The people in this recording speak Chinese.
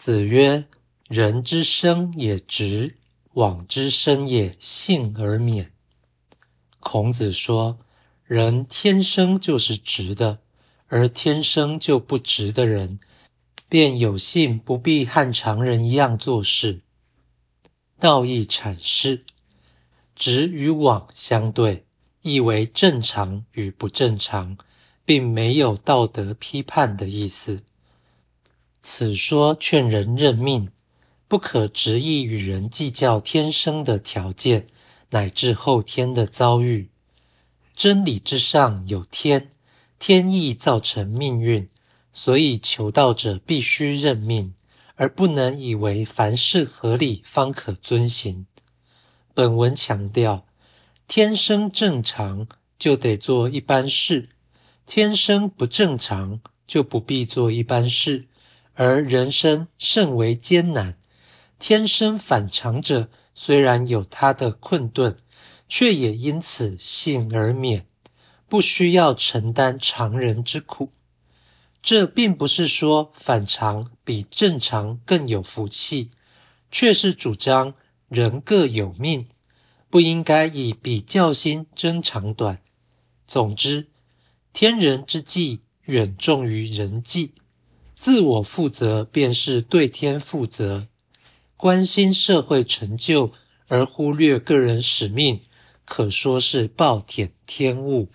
子曰：“人之生也直，往之生也幸而免。”孔子说，人天生就是直的，而天生就不直的人，便有幸不必和常人一样做事。道义阐释：直与往相对，意为正常与不正常，并没有道德批判的意思。此说劝人认命，不可执意与人计较天生的条件，乃至后天的遭遇。真理之上有天，天意造成命运，所以求道者必须认命，而不能以为凡事合理方可遵行。本文强调，天生正常就得做一般事，天生不正常就不必做一般事。而人生甚为艰难，天生反常者虽然有他的困顿，却也因此幸而免，不需要承担常人之苦。这并不是说反常比正常更有福气，却是主张人各有命，不应该以比较心争长短。总之，天人之际远重于人际。自我负责便是对天负责，关心社会成就而忽略个人使命，可说是暴殄天物。